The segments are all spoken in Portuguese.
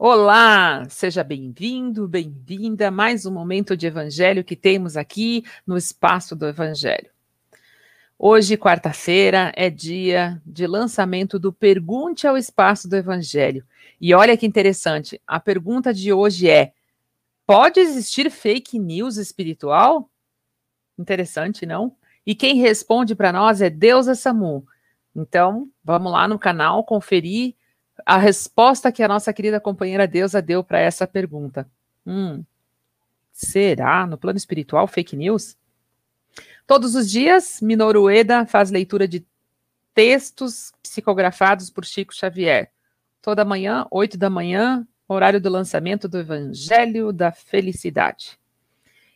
Olá, seja bem-vindo, bem-vinda a mais um momento de evangelho que temos aqui no espaço do evangelho. Hoje, quarta-feira, é dia de lançamento do Pergunte ao Espaço do Evangelho. E olha que interessante, a pergunta de hoje é: pode existir fake news espiritual? Interessante, não? E quem responde para nós é Deus Samu. Então, vamos lá no canal conferir a resposta que a nossa querida companheira Deusa deu para essa pergunta. Hum, será no plano espiritual fake news? Todos os dias, Minoru Ueda faz leitura de textos psicografados por Chico Xavier. Toda manhã, 8 da manhã, horário do lançamento do Evangelho da Felicidade.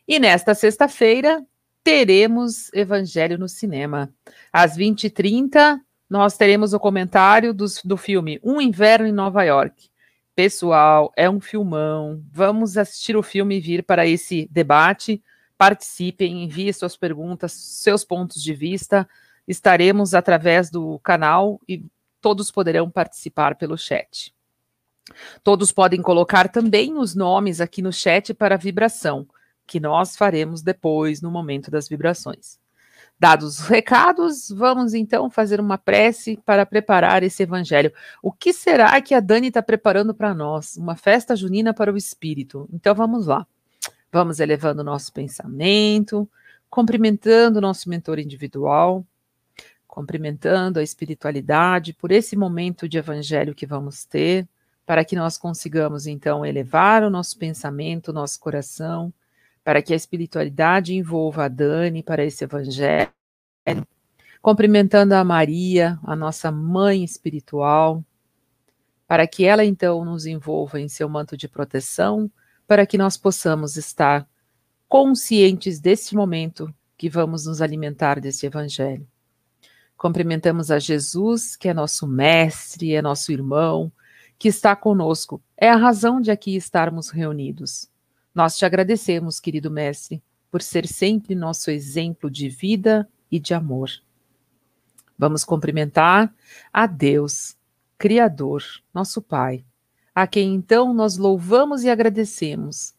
E nesta sexta-feira, teremos Evangelho no Cinema. Às 20h30, nós teremos o comentário dos, do filme Um Inverno em Nova York. Pessoal, é um filmão. Vamos assistir o filme e vir para esse debate. Participem, enviem suas perguntas, seus pontos de vista. Estaremos através do canal e todos poderão participar pelo chat. Todos podem colocar também os nomes aqui no chat para vibração, que nós faremos depois, no momento das vibrações. Dados os recados, vamos então fazer uma prece para preparar esse evangelho. O que será que a Dani está preparando para nós? Uma festa junina para o espírito. Então vamos lá. Vamos elevando o nosso pensamento, cumprimentando o nosso mentor individual, cumprimentando a espiritualidade por esse momento de evangelho que vamos ter, para que nós consigamos então elevar o nosso pensamento, o nosso coração para que a espiritualidade envolva a Dani para esse evangelho, cumprimentando a Maria, a nossa mãe espiritual, para que ela então nos envolva em seu manto de proteção, para que nós possamos estar conscientes desse momento que vamos nos alimentar desse evangelho. Cumprimentamos a Jesus, que é nosso mestre, é nosso irmão, que está conosco, é a razão de aqui estarmos reunidos. Nós te agradecemos, querido Mestre, por ser sempre nosso exemplo de vida e de amor. Vamos cumprimentar a Deus, Criador, nosso Pai, a quem então nós louvamos e agradecemos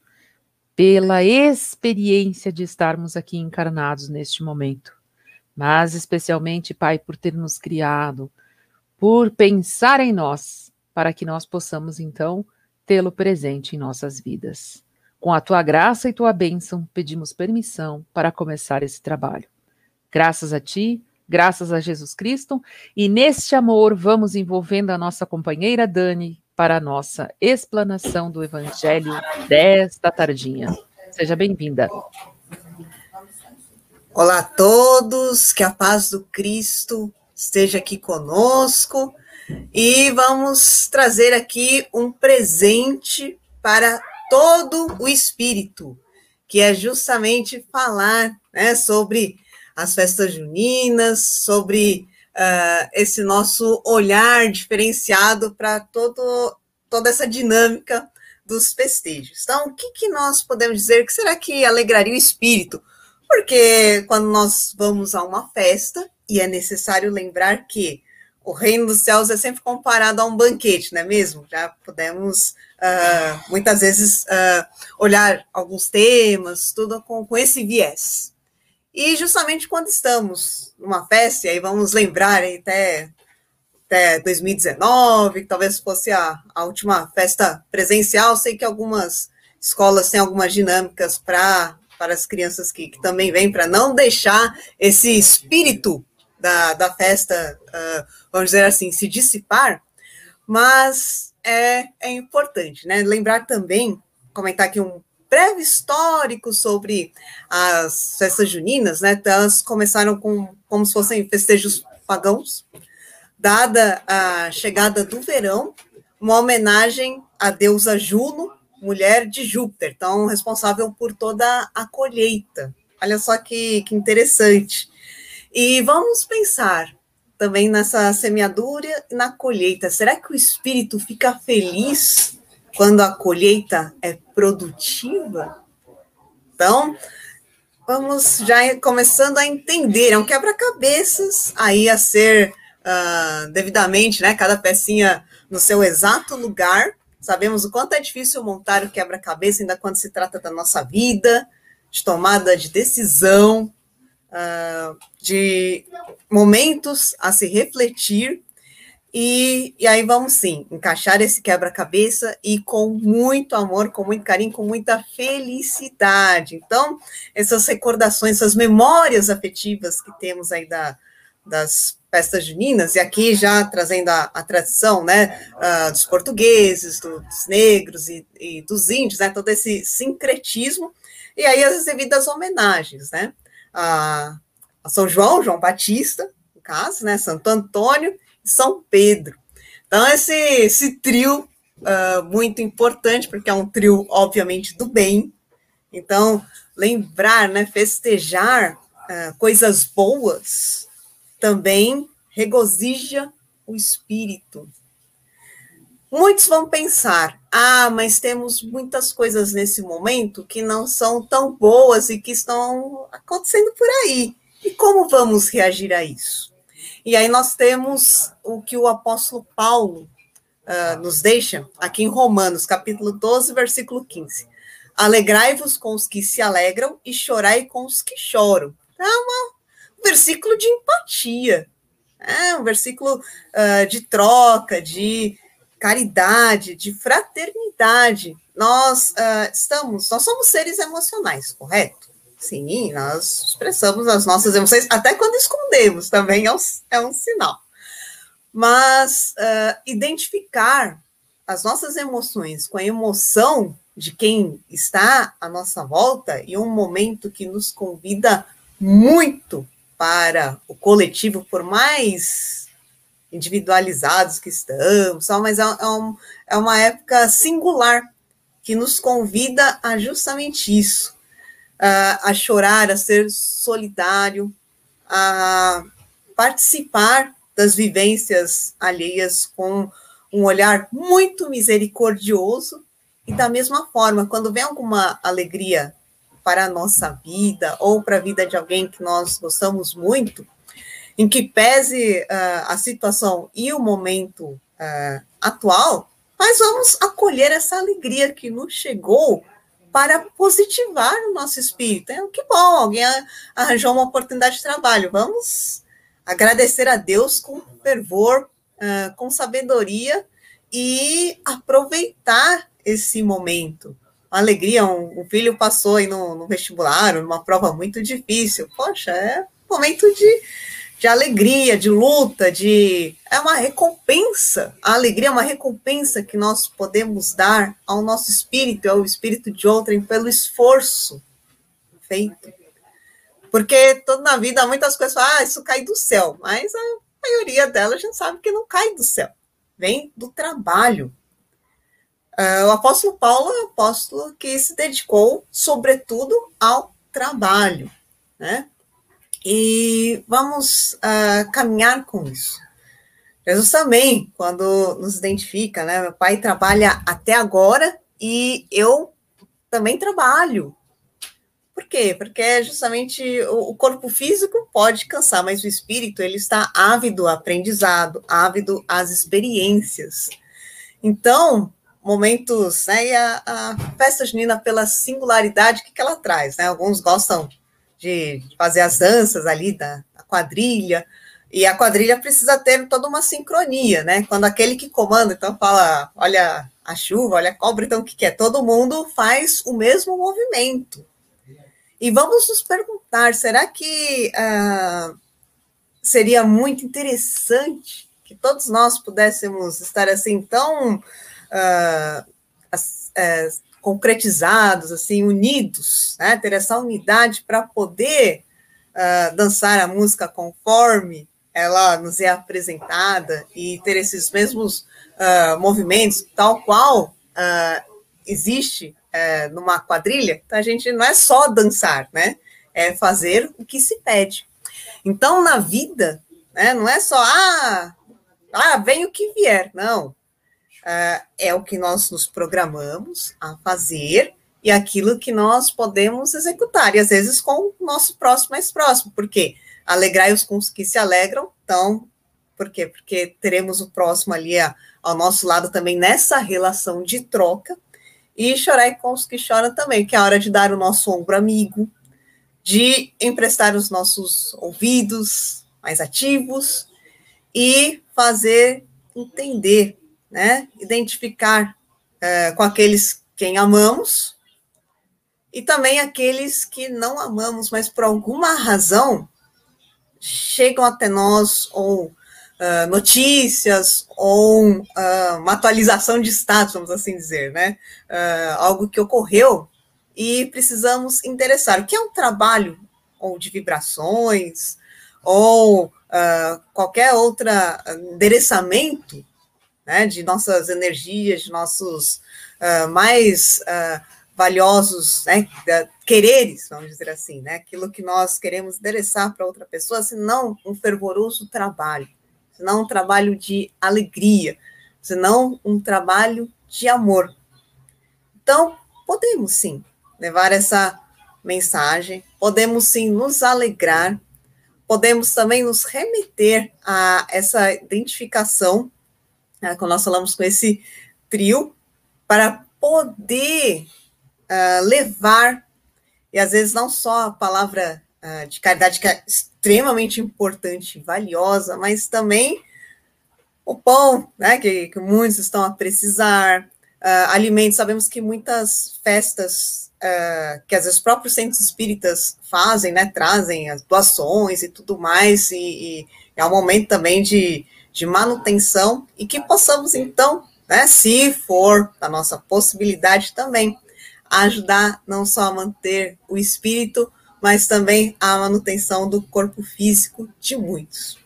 pela experiência de estarmos aqui encarnados neste momento, mas especialmente, Pai, por ter nos criado, por pensar em nós, para que nós possamos então tê-lo presente em nossas vidas. Com a tua graça e tua bênção, pedimos permissão para começar esse trabalho. Graças a ti, graças a Jesus Cristo, e neste amor vamos envolvendo a nossa companheira Dani para a nossa explanação do Evangelho desta tardinha. Seja bem-vinda. Olá a todos, que a paz do Cristo esteja aqui conosco e vamos trazer aqui um presente para todo o espírito, que é justamente falar né, sobre as festas juninas, sobre uh, esse nosso olhar diferenciado para toda essa dinâmica dos festejos. Então, o que, que nós podemos dizer que será que alegraria o espírito? Porque quando nós vamos a uma festa, e é necessário lembrar que o reino dos céus é sempre comparado a um banquete, não é mesmo? Já podemos uh, muitas vezes uh, olhar alguns temas, tudo com, com esse viés. E justamente quando estamos numa festa, e aí vamos lembrar até, até 2019, que talvez fosse a, a última festa presencial, sei que algumas escolas têm algumas dinâmicas para para as crianças que, que também vêm, para não deixar esse espírito da, da festa, uh, vamos dizer assim, se dissipar, mas é, é importante, né? Lembrar também, comentar aqui um breve histórico sobre as festas juninas, né? Então, elas começaram com como se fossem festejos pagãos, dada a chegada do verão, uma homenagem à deusa Juno, mulher de Júpiter, então responsável por toda a colheita. Olha só que, que interessante. E vamos pensar também nessa semeadura e na colheita. Será que o espírito fica feliz quando a colheita é produtiva? Então, vamos já começando a entender. É um quebra-cabeças aí a ser uh, devidamente, né? Cada pecinha no seu exato lugar, sabemos o quanto é difícil montar o quebra-cabeça, ainda quando se trata da nossa vida, de tomada de decisão, uh, de momentos a se refletir. E, e aí vamos sim encaixar esse quebra-cabeça e com muito amor, com muito carinho, com muita felicidade. Então, essas recordações, essas memórias afetivas que temos aí da, das festas juninas, e aqui já trazendo a, a tradição né, uh, dos portugueses, dos negros e, e, dos índios, né, todo esse sincretismo, e aí as devidas homenagens, né? A, a São João, João Batista, no caso, né? Santo Antônio e São Pedro. Então, esse, esse trio uh, muito importante, porque é um trio, obviamente, do bem. Então, lembrar, né, festejar uh, coisas boas também regozija o espírito. Muitos vão pensar: ah, mas temos muitas coisas nesse momento que não são tão boas e que estão acontecendo por aí. E como vamos reagir a isso? E aí nós temos o que o apóstolo Paulo uh, nos deixa aqui em Romanos, capítulo 12, versículo 15. Alegrai-vos com os que se alegram e chorai com os que choram. É um versículo de empatia, é um versículo uh, de troca, de caridade, de fraternidade. Nós uh, estamos, nós somos seres emocionais, correto? Sim, nós expressamos as nossas emoções, até quando escondemos, também é um, é um sinal. Mas uh, identificar as nossas emoções com a emoção de quem está à nossa volta e um momento que nos convida muito para o coletivo, por mais individualizados que estamos, mas é, é, um, é uma época singular que nos convida a justamente isso, a, a chorar, a ser solidário, a participar das vivências alheias com um olhar muito misericordioso e da mesma forma, quando vem alguma alegria para a nossa vida ou para a vida de alguém que nós gostamos muito, em que pese uh, a situação e o momento uh, atual, mas vamos acolher essa alegria que nos chegou para positivar o nosso espírito. É, que bom, alguém arranjou uma oportunidade de trabalho. Vamos agradecer a Deus com fervor, uh, com sabedoria e aproveitar esse momento. Uma alegria, um, um filho passou aí no, no vestibular, numa prova muito difícil. Poxa, é momento de de alegria, de luta, de é uma recompensa. A alegria é uma recompensa que nós podemos dar ao nosso espírito, ao espírito de outrem pelo esforço feito. Porque toda na vida muitas coisas ah, isso cai do céu, mas a maioria delas a gente sabe que não cai do céu, vem do trabalho. Uh, o apóstolo Paulo é um apóstolo que se dedicou, sobretudo, ao trabalho, né? E vamos uh, caminhar com isso. Jesus também, quando nos identifica, né? Meu pai trabalha até agora e eu também trabalho. Por quê? Porque justamente o corpo físico pode cansar, mas o espírito ele está ávido ao aprendizado, ávido às experiências. Então, momentos, né? E a, a festa junina, pela singularidade que, que ela traz, né? Alguns gostam de fazer as danças ali da, da quadrilha, e a quadrilha precisa ter toda uma sincronia, né? Quando aquele que comanda, então, fala, olha a chuva, olha a cobra, então o que, que é? Todo mundo faz o mesmo movimento. E vamos nos perguntar, será que uh, seria muito interessante que todos nós pudéssemos estar assim tão uh, uh, concretizados, assim, unidos, né? ter essa unidade para poder uh, dançar a música conforme ela nos é apresentada e ter esses mesmos uh, movimentos, tal qual uh, existe numa quadrilha. Então, a gente não é só dançar, né? É fazer o que se pede. Então, na vida, né, não é só, ah, ah, vem o que vier. Não, uh, é o que nós nos programamos a fazer e aquilo que nós podemos executar, e às vezes com o nosso próximo mais próximo, porque alegrai-os com os que se alegram, então Por quê? Porque teremos o próximo ali ao nosso lado também nessa relação de troca. E chorar com os que choram também, que é a hora de dar o nosso ombro amigo, de emprestar os nossos ouvidos mais ativos e fazer entender, né? Identificar é, com aqueles quem amamos e também aqueles que não amamos, mas por alguma razão chegam até nós ou uh, notícias ou uh, uma atualização de status, vamos assim dizer, né? Uh, algo que ocorreu e precisamos interessar. O que é um trabalho ou de vibrações ou qualquer outro endereçamento né, de nossas energias, de nossos mais valiosos, né, quereres, vamos dizer assim, né, aquilo que nós queremos endereçar para outra pessoa, senão um fervoroso trabalho, senão um trabalho de alegria, senão um trabalho de amor. Então, podemos sim levar essa mensagem, podemos sim nos alegrar, podemos também nos remeter a essa identificação, né, quando nós falamos com esse trio, para poder uh, levar, e às vezes não só a palavra uh, de caridade, que é extremamente importante, valiosa, mas também o pão, né, que, que muitos estão a precisar, uh, alimentos, sabemos que muitas festas Uh, que às vezes os próprios centros espíritas fazem, né, trazem as doações e tudo mais, e, e, é um momento também de, de manutenção, e que possamos, então, né, se for a nossa possibilidade também, ajudar não só a manter o espírito, mas também a manutenção do corpo físico de muitos.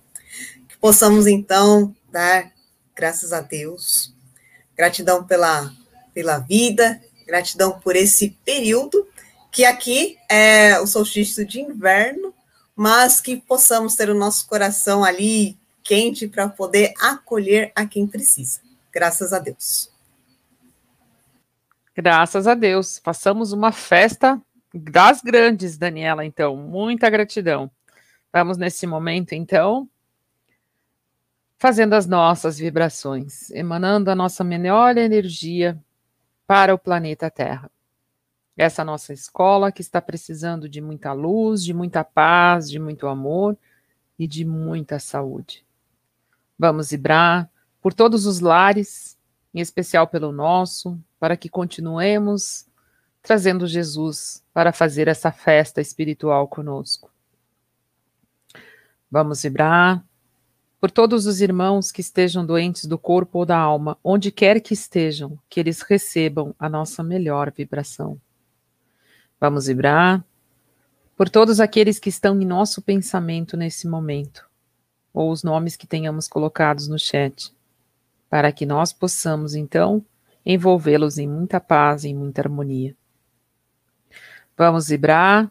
Que possamos, então, dar graças a Deus, gratidão pela, pela vida, gratidão por esse período, que aqui é o solstício de inverno, mas que possamos ter o nosso coração ali quente para poder acolher a quem precisa. Graças a Deus. Graças a Deus. Façamos uma festa das grandes, Daniela, então. Muita gratidão. Vamos nesse momento, então, fazendo as nossas vibrações, emanando a nossa melhor energia para o planeta Terra. Essa nossa escola que está precisando de muita luz, de muita paz, de muito amor e de muita saúde. Vamos vibrar por todos os lares, em especial pelo nosso, para que continuemos trazendo Jesus para fazer essa festa espiritual conosco. Vamos vibrar por todos os irmãos que estejam doentes do corpo ou da alma, onde quer que estejam, que eles recebam a nossa melhor vibração. Vamos vibrar por todos aqueles que estão em nosso pensamento nesse momento, ou os nomes que tenhamos colocados no chat, para que nós possamos, então, envolvê-los em muita paz, em muita harmonia. Vamos vibrar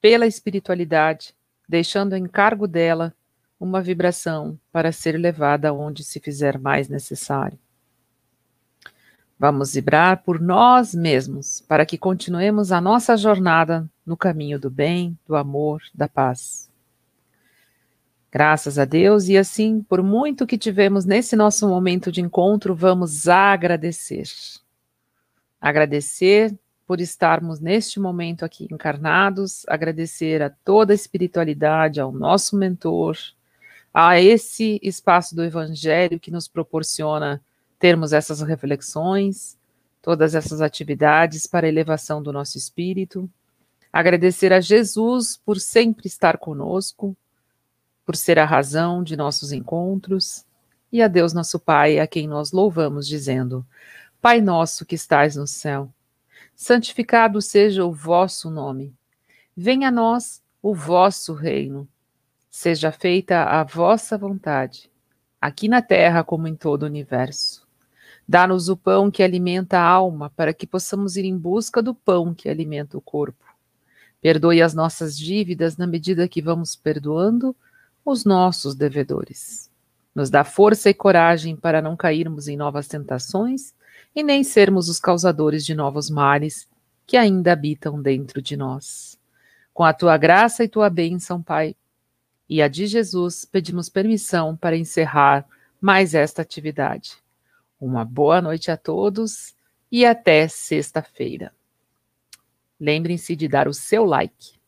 pela espiritualidade, deixando em cargo dela uma vibração para ser levada onde se fizer mais necessário. Vamos vibrar por nós mesmos, para que continuemos a nossa jornada no caminho do bem, do amor, da paz. Graças a Deus, e assim, por muito que tivemos nesse nosso momento de encontro, vamos agradecer. Agradecer por estarmos neste momento aqui encarnados, agradecer a toda a espiritualidade, ao nosso mentor, a esse espaço do Evangelho que nos proporciona termos essas reflexões, todas essas atividades para a elevação do nosso espírito. Agradecer a Jesus por sempre estar conosco, por ser a razão de nossos encontros, e a Deus nosso Pai, a quem nós louvamos, dizendo: Pai nosso que estais no céu, santificado seja o vosso nome. Venha a nós o vosso reino. Seja feita a vossa vontade, aqui na terra como em todo o universo. Dá-nos o pão que alimenta a alma, para que possamos ir em busca do pão que alimenta o corpo. Perdoe as nossas dívidas na medida que vamos perdoando os nossos devedores. Nos dá força e coragem para não cairmos em novas tentações e nem sermos os causadores de novos males que ainda habitam dentro de nós. Com a tua graça e tua bênção, Pai, e a de Jesus, pedimos permissão para encerrar mais esta atividade. Uma boa noite a todos e até sexta-feira. Lembrem-se de dar o seu like.